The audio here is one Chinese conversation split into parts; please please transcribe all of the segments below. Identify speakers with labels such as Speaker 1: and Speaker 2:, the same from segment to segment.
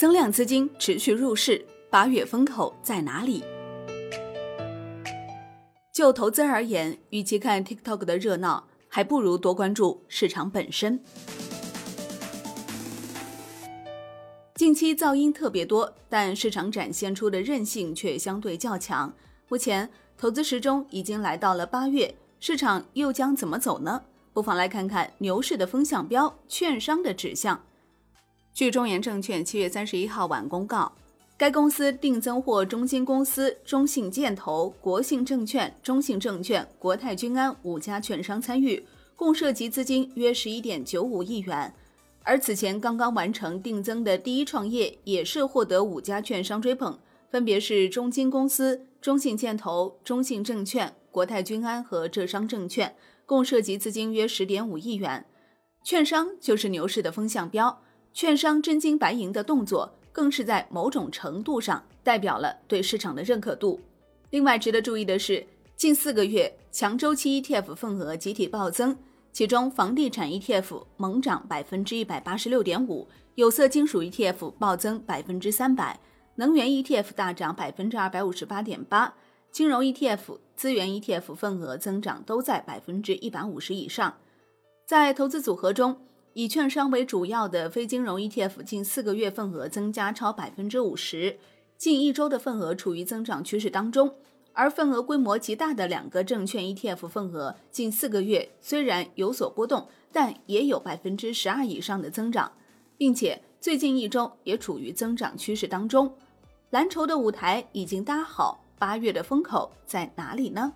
Speaker 1: 增量资金持续入市，八月风口在哪里？就投资而言，与其看 TikTok 的热闹，还不如多关注市场本身。近期噪音特别多，但市场展现出的韧性却相对较强。目前投资时钟已经来到了八月，市场又将怎么走呢？不妨来看看牛市的风向标——券商的指向。据中原证券七月三十一号晚公告，该公司定增获中金公司、中信建投、国信证券、中信证券、国泰君安五家券商参与，共涉及资金约十一点九五亿元。而此前刚刚完成定增的第一创业也是获得五家券商追捧，分别是中金公司、中信建投、中信证券、国泰君安和浙商证券，共涉及资金约十点五亿元。券商就是牛市的风向标。券商真金白银的动作，更是在某种程度上代表了对市场的认可度。另外值得注意的是，近四个月强周期 ETF 份额集体暴增，其中房地产 ETF 猛涨百分之一百八十六点五，有色金属 ETF 暴增百分之三百，能源 ETF 大涨百分之二百五十八点八，金融 ETF、资源 ETF 份额增长都在百分之一百五十以上。在投资组合中，以券商为主要的非金融 ETF 近四个月份额增加超百分之五十，近一周的份额处于增长趋势当中。而份额规模极大的两个证券 ETF 份额近四个月虽然有所波动，但也有百分之十二以上的增长，并且最近一周也处于增长趋势当中。蓝筹的舞台已经搭好，八月的风口在哪里呢？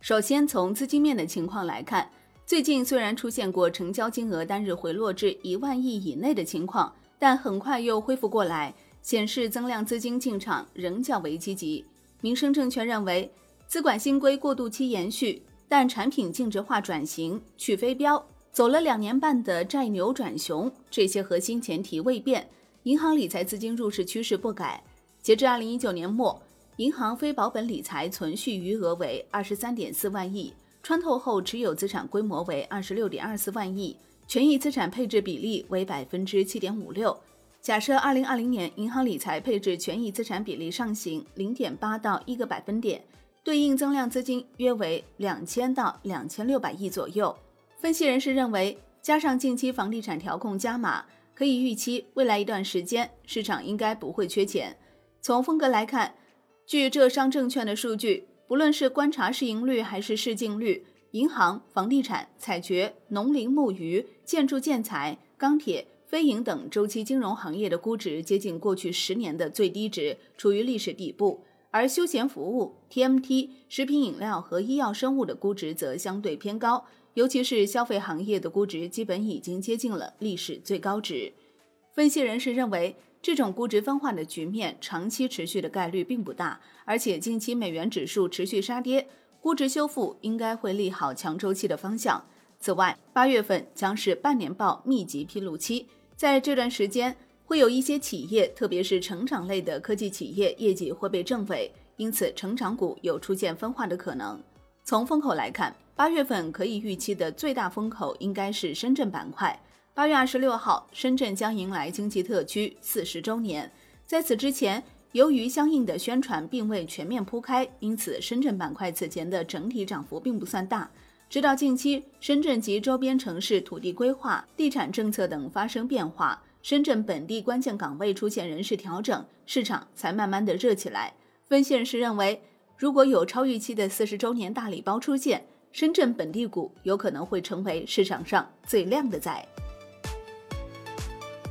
Speaker 1: 首先从资金面的情况来看。最近虽然出现过成交金额单日回落至一万亿以内的情况，但很快又恢复过来，显示增量资金进场仍较为积极。民生证券认为，资管新规过渡期延续，但产品净值化转型、去非标、走了两年半的债牛转熊这些核心前提未变，银行理财资金入市趋势不改。截至二零一九年末，银行非保本理财存续余额为二十三点四万亿。穿透后持有资产规模为二十六点二四万亿，权益资产配置比例为百分之七点五六。假设二零二零年银行理财配置权益资产比例上行零点八到一个百分点，对应增量资金约为两千到两千六百亿左右。分析人士认为，加上近期房地产调控加码，可以预期未来一段时间市场应该不会缺钱。从风格来看，据浙商证券的数据。无论是观察市盈率还是市净率，银行、房地产、采掘、农林牧渔、建筑建材、钢铁、非银等周期金融行业的估值接近过去十年的最低值，处于历史底部；而休闲服务、TMT、食品饮料和医药生物的估值则相对偏高，尤其是消费行业的估值基本已经接近了历史最高值。分析人士认为。这种估值分化的局面长期持续的概率并不大，而且近期美元指数持续杀跌，估值修复应该会利好强周期的方向。此外，八月份将是半年报密集披露期，在这段时间会有一些企业，特别是成长类的科技企业业绩会被证伪，因此成长股有出现分化的可能。从风口来看，八月份可以预期的最大风口应该是深圳板块。八月二十六号，深圳将迎来经济特区四十周年。在此之前，由于相应的宣传并未全面铺开，因此深圳板块此前的整体涨幅并不算大。直到近期，深圳及周边城市土地规划、地产政策等发生变化，深圳本地关键岗位出现人事调整，市场才慢慢的热起来。分析人士认为，如果有超预期的四十周年大礼包出现，深圳本地股有可能会成为市场上最靓的仔。